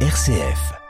RCF.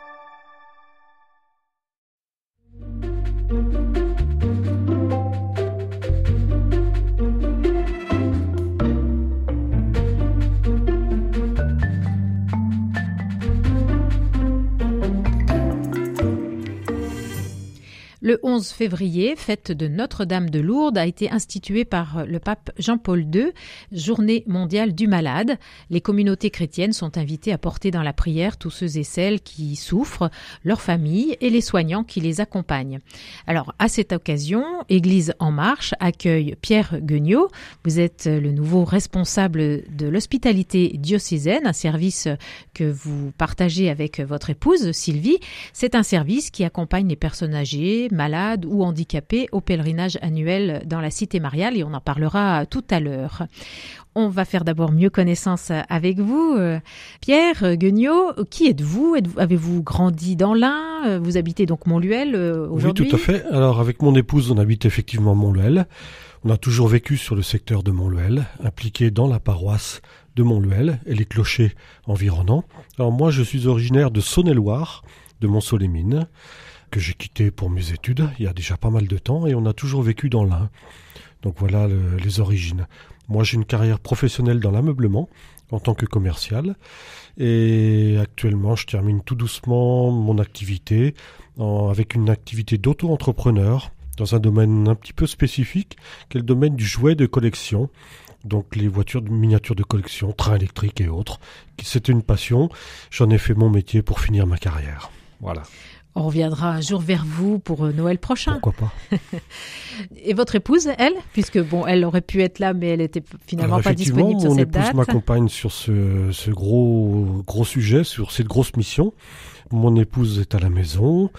Le 11 février, fête de Notre-Dame de Lourdes a été instituée par le pape Jean-Paul II, journée mondiale du malade. Les communautés chrétiennes sont invitées à porter dans la prière tous ceux et celles qui souffrent, leurs familles et les soignants qui les accompagnent. Alors, à cette occasion, Église en marche accueille Pierre Guignot. Vous êtes le nouveau responsable de l'hospitalité diocésaine, un service que vous partagez avec votre épouse Sylvie. C'est un service qui accompagne les personnes âgées, malades ou handicapés au pèlerinage annuel dans la cité mariale et on en parlera tout à l'heure. On va faire d'abord mieux connaissance avec vous. Pierre Guignot, qui êtes-vous? Avez-vous grandi dans l'Ain? Vous habitez donc Montluel aujourd'hui Oui, tout à fait. Alors avec mon épouse, on habite effectivement Montluel. On a toujours vécu sur le secteur de Montluel, impliqué dans la paroisse de Montluel et les clochers environnants. Alors moi, je suis originaire de Saône-et-Loire, de Montceau-les-Mines que j'ai quitté pour mes études il y a déjà pas mal de temps et on a toujours vécu dans l'Ain. Donc voilà le, les origines. Moi j'ai une carrière professionnelle dans l'ameublement en tant que commercial et actuellement je termine tout doucement mon activité avec une activité d'auto-entrepreneur dans un domaine un petit peu spécifique qui est le domaine du jouet de collection donc les voitures de miniatures de collection, trains électriques et autres. C'était une passion. J'en ai fait mon métier pour finir ma carrière. Voilà. On reviendra un jour vers vous pour Noël prochain. Pourquoi pas Et votre épouse, elle, puisque bon, elle aurait pu être là, mais elle était finalement pas disponible sur cette date. Mon épouse m'accompagne sur ce, ce, gros gros sujet, sur cette grosse mission. Mon épouse est à la maison.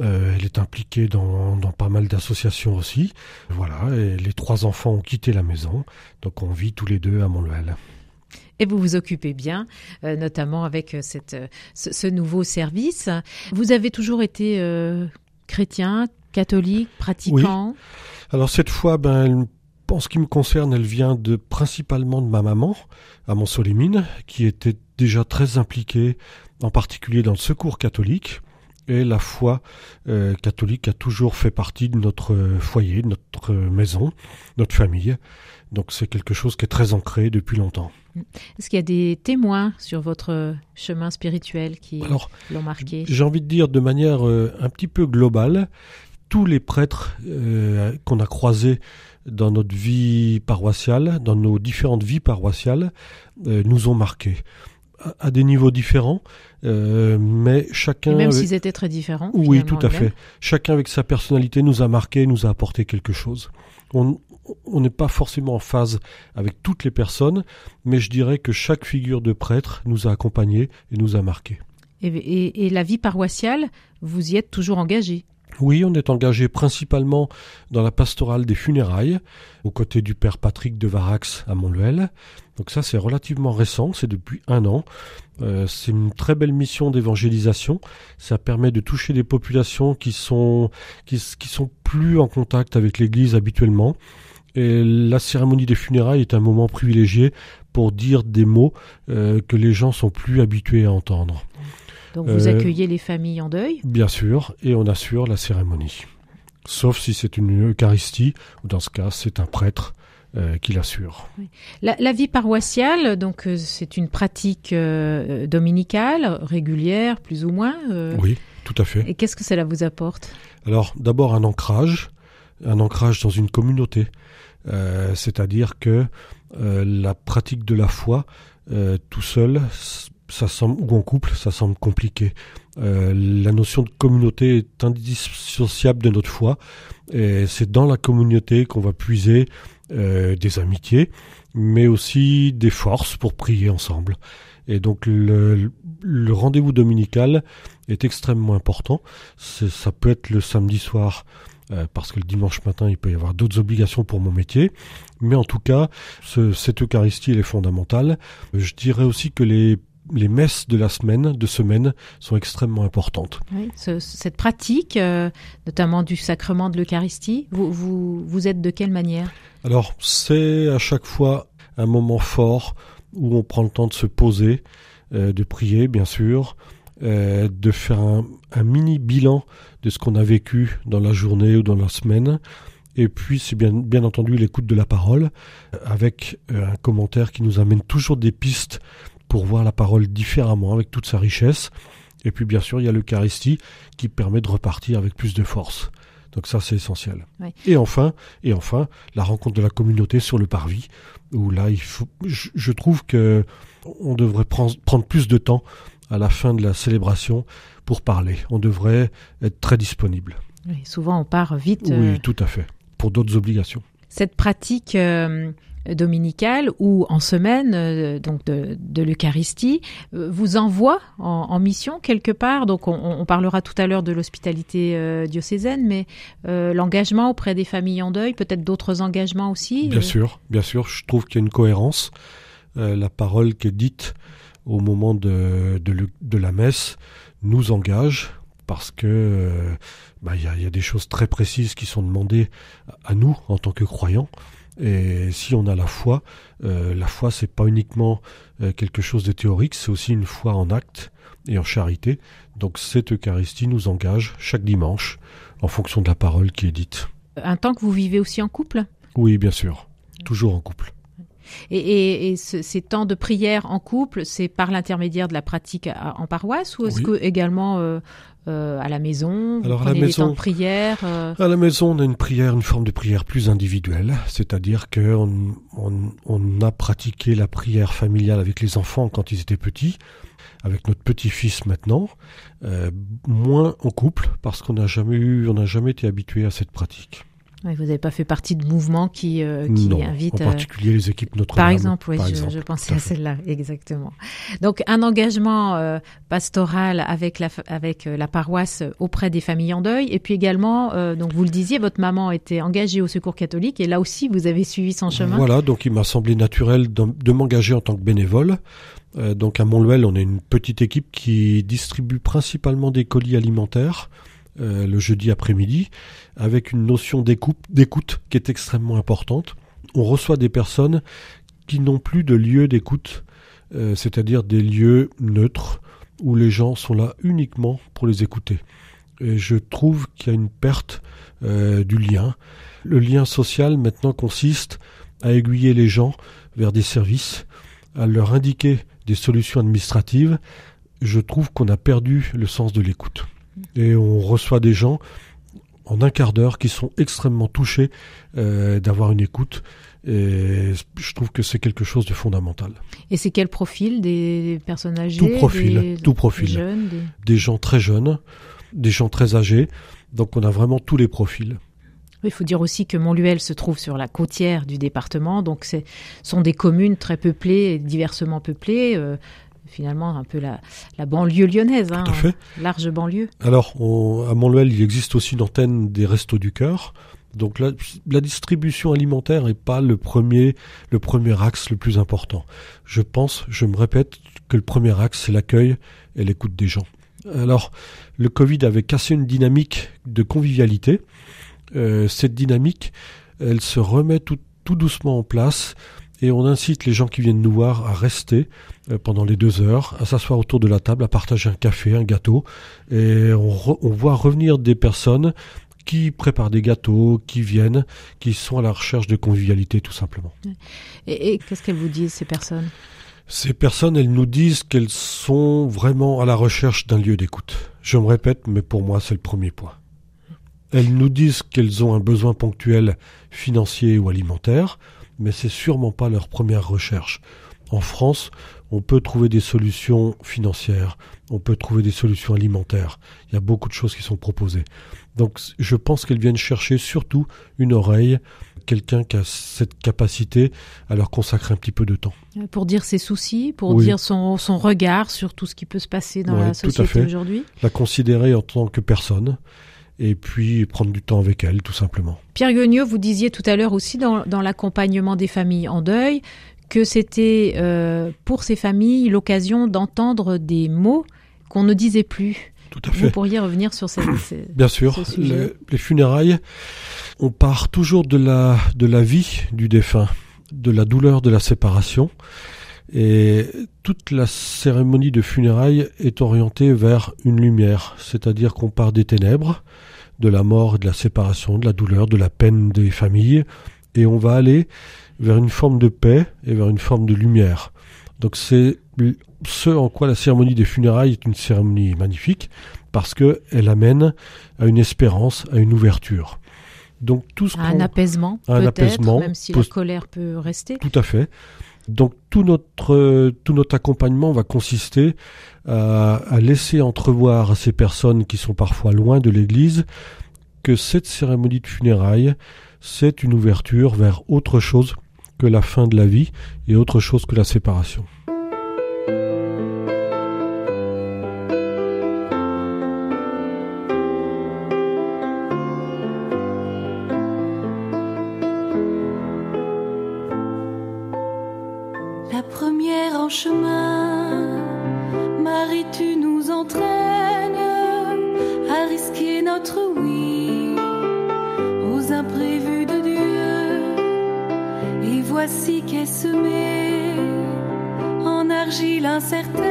Euh, elle est impliquée dans, dans pas mal d'associations aussi. Voilà, et les trois enfants ont quitté la maison, donc on vit tous les deux à Montluel et vous vous occupez bien, euh, notamment avec cette, ce, ce, nouveau service. Vous avez toujours été euh, chrétien, catholique, pratiquant? Oui. Alors cette fois, ben, en ce qui me concerne, elle vient de principalement de ma maman, à Montsolémine, qui était déjà très impliquée, en particulier dans le secours catholique. Et la foi euh, catholique a toujours fait partie de notre foyer, de notre maison, notre famille. Donc c'est quelque chose qui est très ancré depuis longtemps. Est-ce qu'il y a des témoins sur votre chemin spirituel qui l'ont marqué? J'ai envie de dire de manière euh, un petit peu globale, tous les prêtres euh, qu'on a croisés dans notre vie paroissiale, dans nos différentes vies paroissiales, euh, nous ont marqués à, des niveaux différents, euh, mais chacun. Et même avec... s'ils étaient très différents. Oui, tout à fait. Chacun avec sa personnalité nous a marqué, nous a apporté quelque chose. On, on n'est pas forcément en phase avec toutes les personnes, mais je dirais que chaque figure de prêtre nous a accompagnés et nous a marqués. Et, et, et la vie paroissiale, vous y êtes toujours engagé oui, on est engagé principalement dans la pastorale des funérailles, aux côtés du père Patrick de Varax à Montluel. Donc ça, c'est relativement récent, c'est depuis un an. Euh, c'est une très belle mission d'évangélisation. Ça permet de toucher des populations qui sont qui, qui sont plus en contact avec l'Église habituellement. Et la cérémonie des funérailles est un moment privilégié pour dire des mots euh, que les gens sont plus habitués à entendre. Donc vous euh, accueillez les familles en deuil? Bien sûr, et on assure la cérémonie. Sauf si c'est une Eucharistie, ou dans ce cas, c'est un prêtre euh, qui l'assure. Oui. La, la, vie paroissiale, donc euh, c'est une pratique euh, dominicale, régulière, plus ou moins. oui, tout à fait. Et qu'est-ce que cela vous apporte? Alors, d'abord un ancrage, un ancrage dans une communauté. C'est-à-dire que la pratique de la foi, tout seul, ça semble, ou en couple, ça semble compliqué. Euh, la notion de communauté est indissociable de notre foi. Et c'est dans la communauté qu'on va puiser euh, des amitiés, mais aussi des forces pour prier ensemble. Et donc le, le rendez-vous dominical est extrêmement important. Ça peut être le samedi soir. Euh, parce que le dimanche matin, il peut y avoir d'autres obligations pour mon métier. Mais en tout cas, ce, cette Eucharistie, elle est fondamentale. Je dirais aussi que les les messes de la semaine, de semaine, sont extrêmement importantes. Oui, ce, cette pratique, euh, notamment du sacrement de l'Eucharistie, vous, vous, vous êtes de quelle manière? Alors, c'est à chaque fois un moment fort où on prend le temps de se poser, euh, de prier, bien sûr, euh, de faire un, mini bilan de ce qu'on a vécu dans la journée ou dans la semaine. Et puis, c'est bien, bien entendu l'écoute de la parole, avec un commentaire qui nous amène toujours des pistes pour voir la parole différemment, avec toute sa richesse. Et puis, bien sûr, il y a l'Eucharistie qui permet de repartir avec plus de force. Donc ça, c'est essentiel. Et enfin, et enfin, la rencontre de la communauté sur le parvis, où là, il faut, je, trouve que on devrait prendre, plus de temps à la fin de la célébration pour parler. On devrait être très disponible. souvent, on part vite. Oui, euh, tout à fait. Pour d'autres obligations. Cette pratique euh, dominicale ou en semaine euh, donc de, l'Eucharistie euh, vous envoie en, mission quelque part. Donc on, parlera tout à l'heure de l'hospitalité euh, diocésaine, mais l'engagement auprès des familles en deuil, peut-être d'autres engagements aussi. Bien sûr, bien sûr. Je trouve qu'il y a une cohérence. la parole qui est dite au moment de, de, la messe nous engage parce que bah, il y, a des choses très précises qui sont demandées à nous en tant que croyants. Et si on a la foi, euh, la foi c'est pas uniquement euh, quelque chose de théorique, c'est aussi une foi en acte et en charité. Donc cette Eucharistie nous engage chaque dimanche en fonction de la parole qui est dite. Un temps que vous vivez aussi en couple? Oui, bien sûr, toujours en couple. Et, ces temps de prière en couple, c'est par l'intermédiaire de la pratique en paroisse ou est-ce que également euh, euh, à la maison Alors à la maison, prière. Euh à la maison, on a une prière, une forme de prière plus individuelle, c'est-à-dire que on, a pratiqué la prière familiale avec les enfants quand ils étaient petits, avec notre petit-fils maintenant, euh, moins en couple parce qu'on n'a jamais eu, on n'a jamais été habitué à cette pratique vous n'avez pas fait partie de mouvements qui, euh, qui non, invitent. En euh, particulier les équipes Notre-Dame. Par exemple, oui, je, pensais à, celle-là, exactement. Donc un engagement euh, pastoral avec la, avec la paroisse auprès des familles en deuil, et puis également, donc vous le disiez, votre maman était engagée au Secours catholique, et là aussi vous avez suivi son chemin. Voilà, donc il m'a semblé naturel de, de m'engager en tant que bénévole. donc à Montluel, on est une petite équipe qui distribue principalement des colis alimentaires. Euh, le jeudi après-midi, avec une notion d'écoute qui est extrêmement importante. On reçoit des personnes qui n'ont plus de lieu d'écoute, euh, c'est-à-dire des lieux neutres où les gens sont là uniquement pour les écouter. Et je trouve qu'il y a une perte euh, du lien. Le lien social maintenant consiste à aiguiller les gens vers des services, à leur indiquer des solutions administratives. Je trouve qu'on a perdu le sens de l'écoute et on reçoit des gens en un quart d'heure qui sont extrêmement touchés euh, d'avoir une écoute. Et je trouve que c'est quelque chose de fondamental. Et c'est quel profil Des personnes âgées Tout profil, tout profil. Des, jeunes, des... gens très jeunes, des gens très âgés. Donc on a vraiment tous les profils. Il faut dire aussi que Montluel se trouve sur la côtière du département, donc ce sont des communes très peuplées, diversement peuplées. Euh, finalement un peu la, banlieue lyonnaise, hein, large banlieue. Alors, à Montluel, il existe aussi une antenne des Restos du Cœur. Donc la, la distribution alimentaire n'est pas le premier, le premier axe le plus important. Je pense, je me répète, que le premier axe, c'est l'accueil et l'écoute des gens. Alors, le Covid avait cassé une dynamique de convivialité. Euh, cette dynamique, elle se remet tout, tout doucement en place et on incite les gens qui viennent nous voir à rester euh, pendant les deux heures, à s'asseoir autour de la table, à partager un café, un gâteau, et on, voit revenir des personnes qui préparent des gâteaux, qui viennent, qui sont à la recherche de convivialité tout simplement. Et, qu'est-ce qu'elles vous disent ces personnes? Ces personnes, elles nous disent qu'elles sont vraiment à la recherche d'un lieu d'écoute. Je me répète, mais pour moi c'est le premier point. Elles nous disent qu'elles ont un besoin ponctuel financier ou alimentaire, mais c'est sûrement pas leur première recherche. En France, on peut trouver des solutions financières, on peut trouver des solutions alimentaires. Il y a beaucoup de choses qui sont proposées. Donc je pense qu'elles viennent chercher surtout une oreille, quelqu'un qui a cette capacité à leur consacrer un petit peu de temps. Pour dire ses soucis, pour dire son, son, regard sur tout ce qui peut se passer dans la société aujourd'hui. La considérer en tant que personne et puis prendre du temps avec elle, tout simplement. Pierre Guignot, vous disiez tout à l'heure aussi dans, dans l'accompagnement des familles en deuil que c'était euh, pour ces familles l'occasion d'entendre des mots qu'on ne disait plus. Tout à fait. Vous pourriez revenir sur ces, Bien sûr, les funérailles, on part toujours de la, de la vie du défunt, de la douleur de la séparation. Et toute la cérémonie de funérailles est orientée vers une lumière, c'est-à-dire qu'on part des ténèbres, de la mort, de la séparation, de la douleur, de la peine des familles, et on va aller vers une forme de paix et vers une forme de lumière. Donc c'est ce en quoi la cérémonie des funérailles est une cérémonie magnifique, parce qu'elle amène à une espérance, à une ouverture. Donc tout ce un apaisement, un apaisement, même si la colère peut rester. Tout à fait. Donc tout notre tout notre accompagnement va consister à, à laisser entrevoir à ces personnes qui sont parfois loin de l'Église que cette cérémonie de funérailles, c'est une ouverture vers autre chose que la fin de la vie et autre chose que la séparation. en argile incertaine.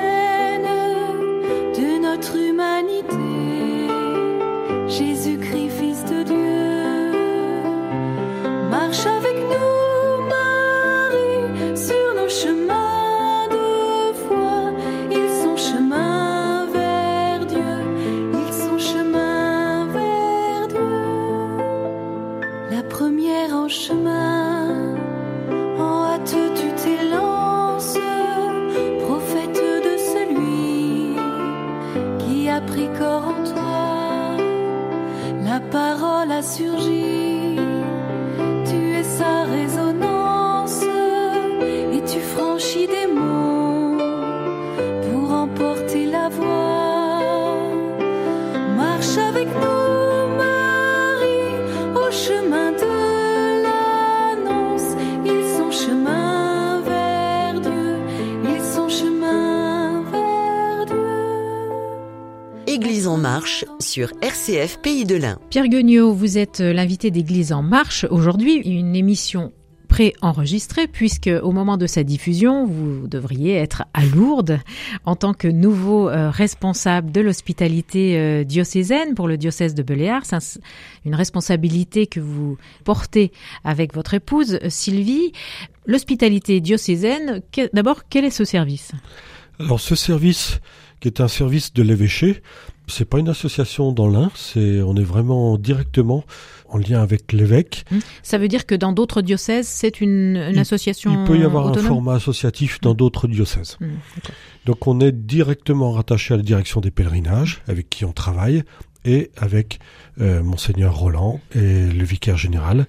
Sur RCF Pays de l'Ain. Pierre Guignot, vous êtes l'invité d'Église en marche aujourd'hui, une émission pré-enregistrée puisque au moment de sa diffusion, vous devriez être à Lourdes en tant que nouveau euh, responsable de l'hospitalité euh, diocésaine pour le diocèse de Beléars. C'est une responsabilité que vous portez avec votre épouse Sylvie. L'hospitalité diocésaine, d'abord, quel est ce service? Alors ce service qui est un service de l'évêché, c'est pas une association dans l'un, c'est on est vraiment directement en lien avec l'évêque. Hum. Ça veut dire que dans d'autres diocèses, c'est une, association Il peut y avoir un format associatif dans hum. d'autres diocèses. Hum, Donc on est directement rattaché à la direction des pèlerinages, avec qui on travaille, et avec euh, monseigneur Roland et le vicaire général.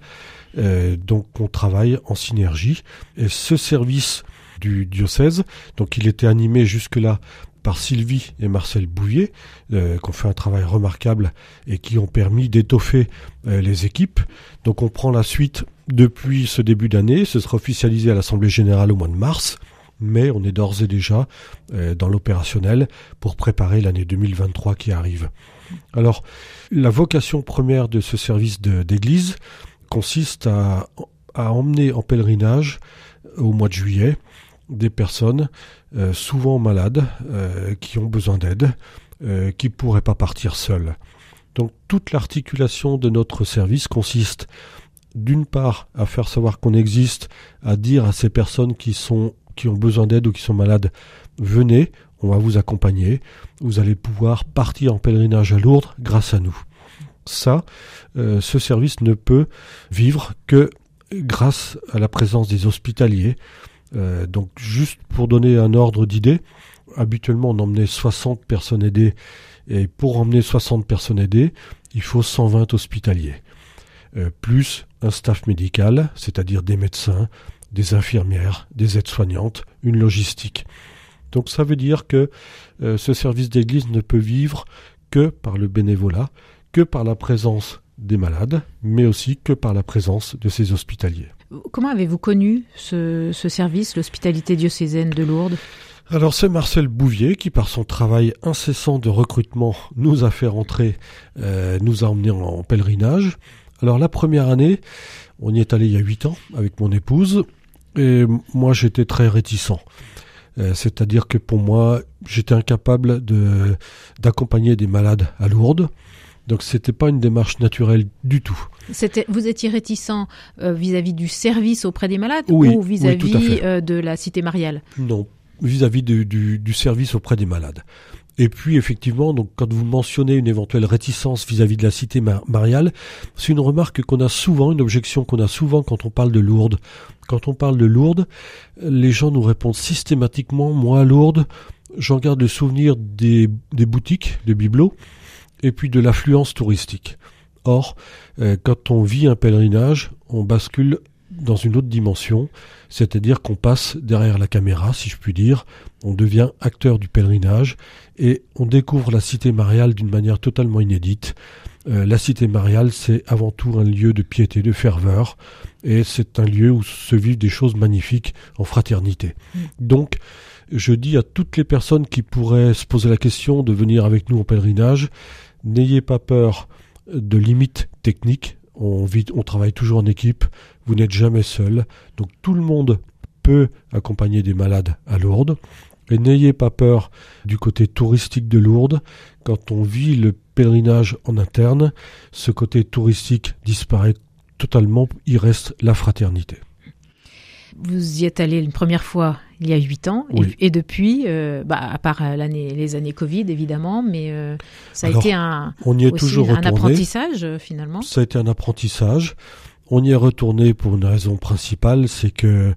Euh, donc on travaille en synergie. Et ce service du diocèse, donc il était animé jusque-là par Sylvie et Marcel Bouvier, euh, qui ont fait un travail remarquable et qui ont permis d'étoffer euh, les équipes. Donc on prend la suite depuis ce début d'année, ce sera officialisé à l'Assemblée générale au mois de mars, mais on est d'ores et déjà euh, dans l'opérationnel pour préparer l'année 2023 qui arrive. Alors, la vocation première de ce service d'église consiste à emmener en pèlerinage au mois de juillet des personnes euh, souvent malades, euh, qui ont besoin d'aide, euh, qui ne pourraient pas partir seules. Donc toute l'articulation de notre service consiste d'une part à faire savoir qu'on existe, à dire à ces personnes qui sont qui ont besoin d'aide ou qui sont malades, venez, on va vous accompagner, vous allez pouvoir partir en pèlerinage à Lourdes grâce à nous. Ça, ce service ne peut vivre que grâce à la présence des hospitaliers, euh, donc juste pour donner un ordre d'idée, habituellement on emmenait 60 personnes aidées et pour emmener 60 personnes aidées, il faut 120 hospitaliers, euh, plus un staff médical, c'est-à-dire des médecins, des infirmières, des aides-soignantes, une logistique. Donc ça veut dire que euh, ce service d'église ne peut vivre que par le bénévolat, que par la présence des malades, mais aussi que par la présence de ces hospitaliers. Comment avez-vous connu ce, service, l'hospitalité diocésaine de Lourdes? Alors c'est Marcel Bouvier qui, par son travail incessant de recrutement, nous a fait rentrer, euh, nous a emmenés en, pèlerinage. Alors la première année, on y est allé il y a huit ans avec mon épouse. Et moi, j'étais très réticent. Euh, c'est-à-dire que pour moi, j'étais incapable d'accompagner des malades à Lourdes. Donc c'était pas une démarche naturelle du tout. Vous étiez réticent euh, vis-à-vis du service auprès des malades Oui, ou vis-à-vis euh, de la cité mariale? Non, vis-à-vis du, du- du service auprès des malades. Et puis effectivement, donc quand vous mentionnez une éventuelle réticence vis-à-vis de la cité mar- mariale, c'est une remarque qu'on a souvent, une objection qu'on a souvent quand on parle de Lourdes. Quand on parle de Lourdes, les gens nous répondent systématiquement, moi Lourdes, j'en garde le souvenir des, des boutiques, des bibelots, et puis de l'affluence touristique. Or, euh, quand on vit un pèlerinage, on bascule dans une autre dimension, c'est-à-dire qu'on passe derrière la caméra, si je puis dire, on devient acteur du pèlerinage et on découvre la cité mariale d'une manière totalement inédite. Euh, la cité mariale, c'est avant tout un lieu de piété, de ferveur, et c'est un lieu où se vivent des choses magnifiques en fraternité. Donc, je dis à toutes les personnes qui pourraient se poser la question de venir avec nous en pèlerinage, n'ayez pas peur de limites techniques. On, on travaille toujours en équipe. Vous n'êtes jamais seul. Donc tout le monde peut accompagner des malades à Lourdes. Et n'ayez pas peur du côté touristique de Lourdes. Quand on vit le pèlerinage en interne, ce côté touristique disparaît totalement. Il reste la fraternité. Vous y êtes allé une première fois il y a huit ans et- Oui. et, depuis, euh, bah, à part euh, l'année, les années Covid évidemment, mais euh, ça a Alors, été un, On y est aussi toujours un apprentissage finalement. Ça a été un apprentissage. On y est retourné pour une raison principale, c'est que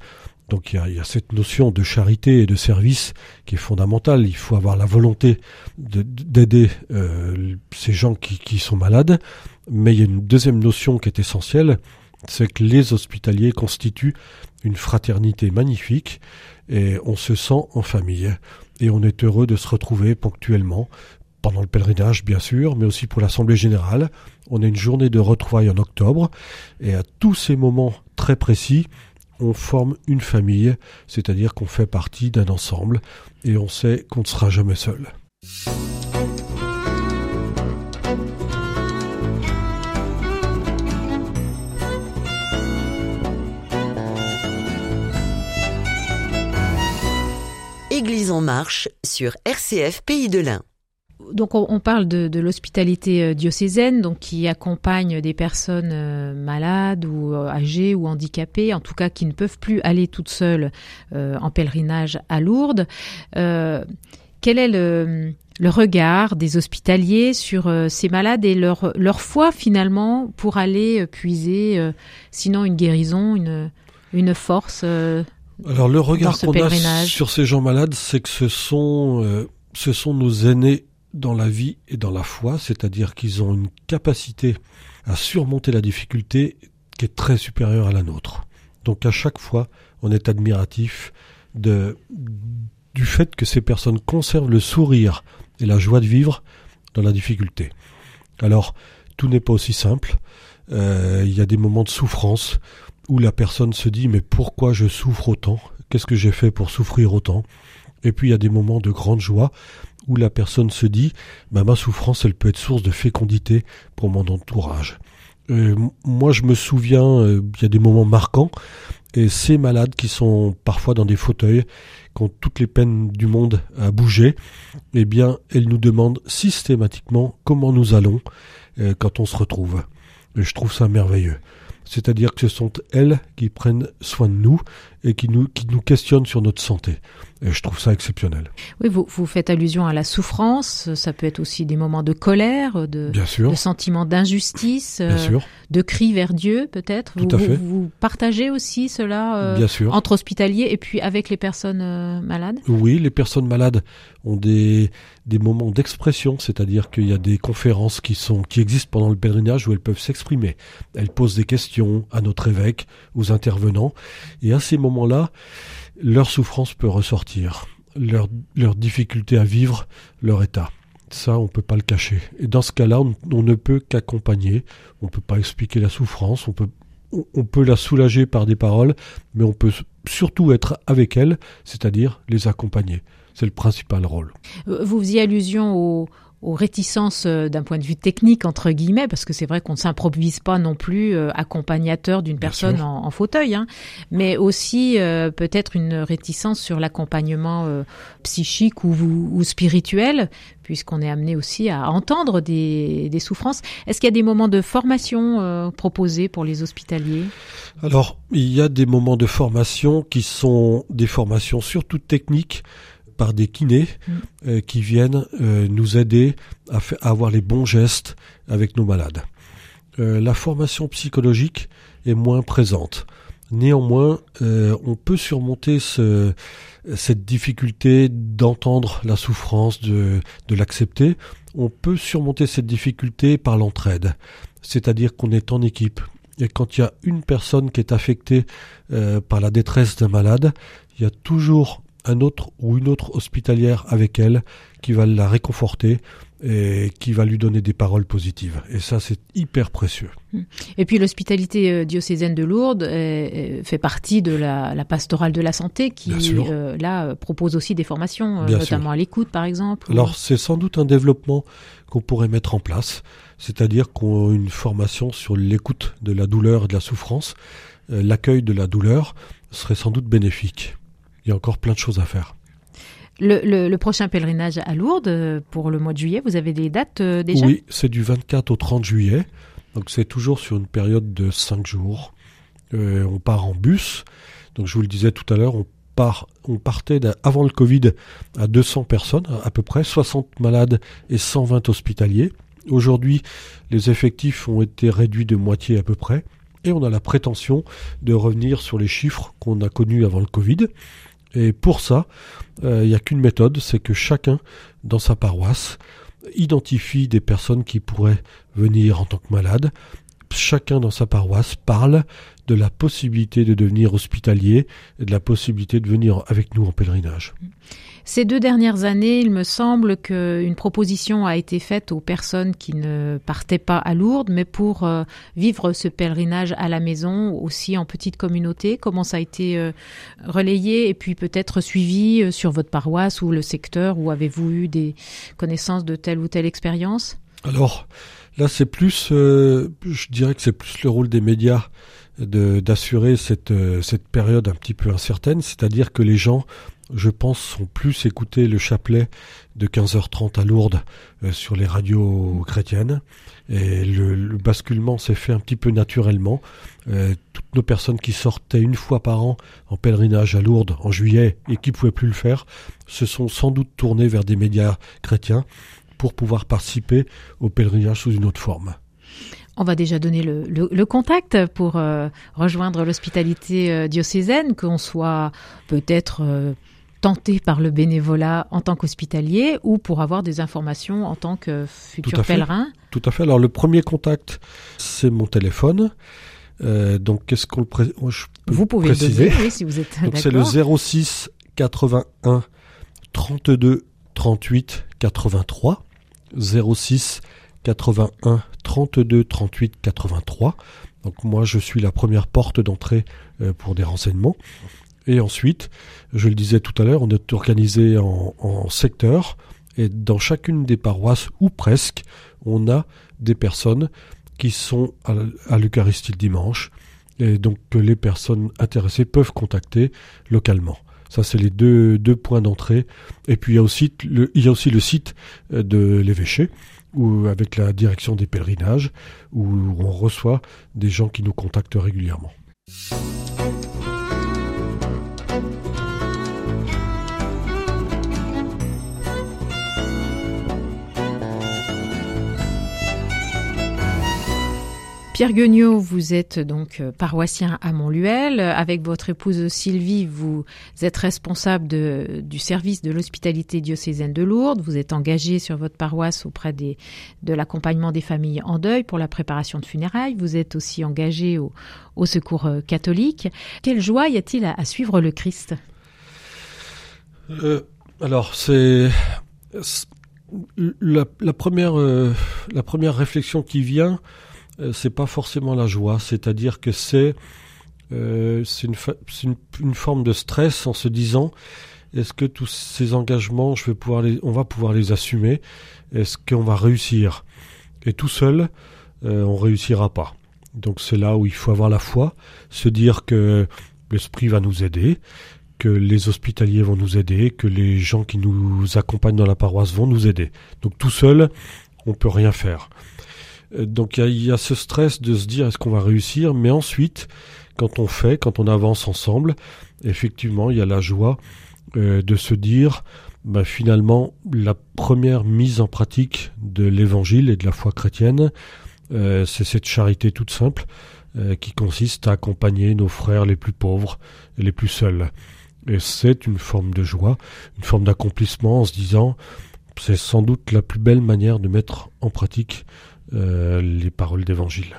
donc il y, a, il y a cette notion de charité et de service qui est fondamentale. Il faut avoir la volonté de- d'aider euh, ces gens qui, qui sont malades, mais il y a une deuxième notion qui est essentielle, c'est que les hospitaliers constituent une fraternité magnifique et on se sent en famille et on est heureux de se retrouver ponctuellement pendant le pèlerinage bien sûr, mais aussi pour l'assemblée générale. On a une journée de retrouvailles en octobre et à tous ces moments très précis, on forme une famille, c'est-à-dire qu'on fait partie d'un ensemble et on sait qu'on ne sera jamais seul. En marche sur RCF Pays de l'Ain. Donc on, parle de, de l'hospitalité euh, diocésaine, donc qui accompagne des personnes euh, malades ou euh, âgées ou handicapées, en tout cas qui ne peuvent plus aller toutes seules en pèlerinage à Lourdes. Quel est le, regard des hospitaliers sur ces malades et leur, foi finalement pour aller puiser, sinon une guérison, une, force Alors le regard qu'on a sur ces gens malades, c'est que ce sont, euh, ce sont nos aînés dans la vie et dans la foi, c'est-à-dire qu'ils ont une capacité à surmonter la difficulté qui est très supérieure à la nôtre. Donc à chaque fois, on est admiratif de, du fait que ces personnes conservent le sourire et la joie de vivre dans la difficulté. Alors, tout n'est pas aussi simple. Euh, Il y a des moments de souffrance où la personne se dit mais pourquoi je souffre autant? Qu'est-ce que j'ai fait pour souffrir autant? Et puis il y a des moments de grande joie où la personne se dit bah, ma souffrance elle peut être source de fécondité pour mon entourage. Moi je me souviens, euh, il y a des moments marquants et ces malades qui sont parfois dans des fauteuils, qui ont toutes les peines du monde à bouger, eh bien elles nous demandent systématiquement comment nous allons euh, quand on se retrouve. Et je trouve ça merveilleux. C'est-à-dire que ce sont elles qui prennent soin de nous et qui nous, qui nous questionnent sur notre santé. Et je trouve ça exceptionnel. Oui, vous, vous faites allusion à la souffrance, ça peut être aussi des moments de colère, de, Bien sûr, de sentiments d'injustice, bien euh, sûr, de cris vers Dieu peut-être. Tout vous, à vous- fait. vous partagez aussi cela euh, bien sûr. entre hospitaliers et puis avec les personnes euh, malades? Oui, les personnes malades ont des, des moments d'expression, c'est-à-dire qu'il y a des conférences qui, sont, qui existent pendant le pèlerinage où elles peuvent s'exprimer. Elles posent des questions à notre évêque, aux intervenants, et à ces moments-là, leur souffrance peut ressortir, leur, leur difficulté à vivre leur état. Ça, on peut pas le cacher. Et dans ce cas-là, on, on ne peut qu'accompagner. On peut pas expliquer la souffrance. On peut, on, on peut la soulager par des paroles, mais on peut surtout être avec elles, c'est-à-dire les accompagner. C'est le principal rôle. Vous faisiez allusion au, aux réticences euh, d'un point de vue technique entre guillemets parce que c'est vrai qu'on ne s'improvise pas non plus euh, accompagnateur d'une personne en, en, fauteuil hein, mais aussi euh, peut-être une réticence sur l'accompagnement psychique ou, ou, spirituel puisqu'on est amené aussi à entendre des, des souffrances. Est-ce qu'il y a des moments de formation proposés pour les hospitaliers? Alors il y a des moments de formation qui sont des formations surtout techniques par des kinés mm. euh, qui viennent euh, nous aider à, avoir les bons gestes avec nos malades. Euh, la formation psychologique est moins présente. Néanmoins, on peut surmonter ce, cette difficulté d'entendre la souffrance, de, de l'accepter. On peut surmonter cette difficulté par l'entraide, c'est-à-dire qu'on est en équipe. Et quand il y a une personne qui est affectée par la détresse d'un malade, il y a toujours un autre ou une autre hospitalière avec elle qui va la réconforter et qui va lui donner des paroles positives. Et ça, c'est hyper précieux. Et puis l'hospitalité euh, diocésaine de Lourdes euh, fait partie de la, la, pastorale de la santé qui, euh, là, propose aussi des formations, notamment à l'écoute, par exemple. Alors, c'est sans doute un développement qu'on pourrait mettre en place, c'est-à-dire qu'on une formation sur l'écoute de la douleur et de la souffrance. L'accueil de la douleur serait sans doute bénéfique il y a encore plein de choses à faire. Le, prochain pèlerinage à Lourdes pour le mois de juillet, vous avez des dates euh, déjà? Oui, c'est du 24 au 30 juillet. Donc c'est toujours sur une période de 5 jours. Euh, on part en bus. Donc je vous le disais tout à l'heure, on, part, on partait avant le Covid à 200 personnes à peu près, 60 malades et 120 hospitaliers. Aujourd'hui, les effectifs ont été réduits de moitié à peu près. Et on a la prétention de revenir sur les chiffres qu'on a connus avant le Covid. Et pour ça, euh, il n'y a qu'une méthode, c'est que chacun dans sa paroisse identifie des personnes qui pourraient venir en tant que malades. Chacun dans sa paroisse parle de la possibilité de devenir hospitalier et de la possibilité de venir avec nous en pèlerinage. Ces deux dernières années, il me semble qu'une proposition a été faite aux personnes qui ne partaient pas à Lourdes, mais pour euh, vivre ce pèlerinage à la maison, aussi en petite communauté. Comment ça a été euh, relayé et puis peut-être suivi euh, sur votre paroisse ou le secteur Où avez-vous eu des connaissances de telle ou telle expérience? Alors, là, c'est plus, je dirais que c'est plus le rôle des médias d'assurer cette, cette période un petit peu incertaine, c'est-à-dire que les gens je pense, sont plus écoutés le chapelet de 15h30 à Lourdes euh, sur les radios chrétiennes. Et le, basculement s'est fait un petit peu naturellement. Euh, toutes nos personnes qui sortaient une fois par an en pèlerinage à Lourdes en juillet et qui pouvaient plus le faire, se sont sans doute tournées vers des médias chrétiens pour pouvoir participer au pèlerinage sous une autre forme. On va déjà donner le, contact pour euh, rejoindre l'hospitalité diocésaine, qu'on soit peut-être tenté par le bénévolat en tant qu'hospitalier ou pour avoir des informations en tant que futur pèlerin Tout à fait. Alors le premier contact, c'est mon téléphone. Euh, donc qu'est-ce qu'on pré... Vous pouvez préciser. le donner, si vous êtes Donc c'est le 06 81 32 38 83 06 81 32 38 83. Donc moi je suis la première porte d'entrée euh, pour des renseignements. Et ensuite, je le disais tout à l'heure, on est organisé en, secteurs et dans chacune des paroisses, ou presque, on a des personnes qui sont à l'Eucharistie le dimanche et donc que les personnes intéressées peuvent contacter localement. Ça, c'est les deux, deux points d'entrée. Et puis, il y, a aussi le, il y a aussi le site euh, de l'évêché, avec la direction des pèlerinages, où on reçoit des gens qui nous contactent régulièrement. Pierre Guignot, vous êtes donc euh, paroissien à Montluel. Avec votre épouse Sylvie, vous êtes responsable du service de l'hospitalité diocésaine de Lourdes. Vous êtes engagé sur votre paroisse auprès de l'accompagnement des familles en deuil pour la préparation de funérailles. Vous êtes aussi engagé au, secours euh, catholique. Quelle joie y a-t-il à, suivre le Christ? Euh, Alors, c'est la, première, réflexion qui vient c'est pas forcément la joie, c'est-à-dire que c'est euh, une, une, une, forme de stress en se disant est-ce que tous ces engagements, je vais pouvoir les, on va pouvoir les assumer? Est-ce qu'on va réussir? Et tout seul, euh, on réussira pas. Donc c'est là où il faut avoir la foi, se dire que l'esprit va nous aider, que les hospitaliers vont nous aider, que les gens qui nous accompagnent dans la paroisse vont nous aider. Donc tout seul, on peut rien faire. Euh, donc il y, a ce stress de se dire est-ce qu'on va réussir, mais ensuite, quand on fait, quand on avance ensemble, effectivement, il y a la joie euh, de se dire bah, finalement la première mise en pratique de l'évangile et de la foi chrétienne, euh, c'est cette charité toute simple qui consiste à accompagner nos frères les plus pauvres et les plus seuls. Et c'est une forme de joie, une forme d'accomplissement en se disant c'est sans doute la plus belle manière de mettre en pratique les paroles d'évangile.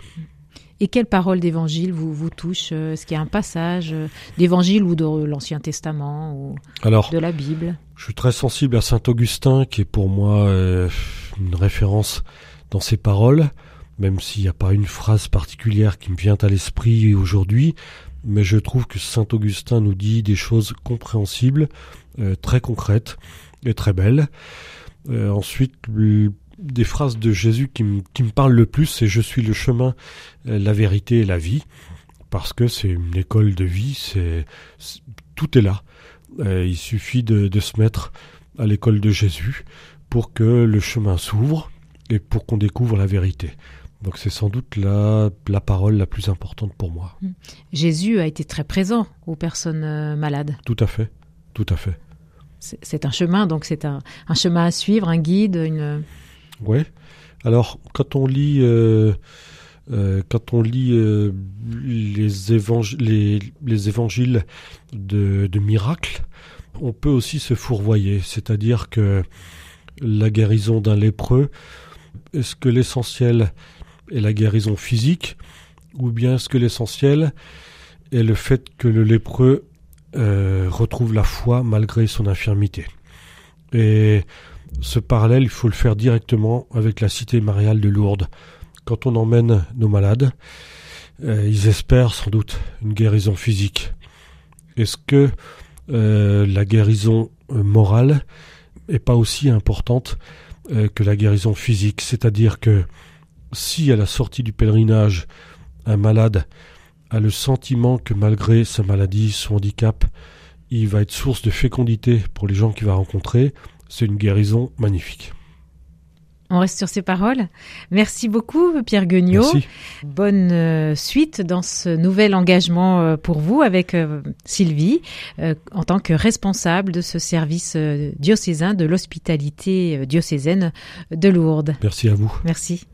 Et quelles paroles d'évangile vous, vous touchent? Est-ce qu'il y a un passage euh, d'évangile ou de l'Ancien Testament ou de la Bible? Je suis très sensible à Saint Augustin, qui est pour moi euh, une référence dans ses paroles, même s'il n'y a pas une phrase particulière qui me vient à l'esprit aujourd'hui, mais je trouve que Saint Augustin nous dit des choses compréhensibles, très concrètes et très belles. ensuite, des phrases de Jésus qui, me parlent le plus, c'est Je suis le chemin, euh, la vérité et la vie, parce que c'est une école de vie, c'est tout est là. Euh, il suffit de, se mettre à l'école de Jésus pour que le chemin s'ouvre et pour qu'on découvre la vérité. Donc c'est sans doute la, la parole la plus importante pour moi. Mmh. Jésus a été très présent aux personnes euh, malades. Tout à fait, tout à fait. C'est un chemin, donc c'est un, un, chemin à suivre, un guide, une... Oui. Alors, quand on lit, euh, euh, euh, les, évangiles, les, évangiles de, de miracles, on peut aussi se fourvoyer. C'est-à-dire que la guérison d'un lépreux, est-ce que l'essentiel est la guérison physique ou bien est-ce que l'essentiel est le fait que le lépreux retrouve la foi malgré son infirmité? Et ce parallèle, il faut le faire directement avec la cité mariale de Lourdes. Quand on emmène nos malades, euh, ils espèrent sans doute une guérison physique. Est-ce que euh, la guérison euh, morale est pas aussi importante que la guérison physique? C'est-à-dire que si à la sortie du pèlerinage, un malade a le sentiment que malgré sa maladie, son handicap, il va être source de fécondité pour les gens qu'il va rencontrer, c'est une guérison magnifique. On reste sur ces paroles. Merci beaucoup, Pierre Guignot. Bonne euh, suite dans ce nouvel engagement euh, pour vous avec euh, Sylvie, en tant que responsable de ce service diocésain de l'hospitalité diocésaine de Lourdes. Merci à vous. Merci.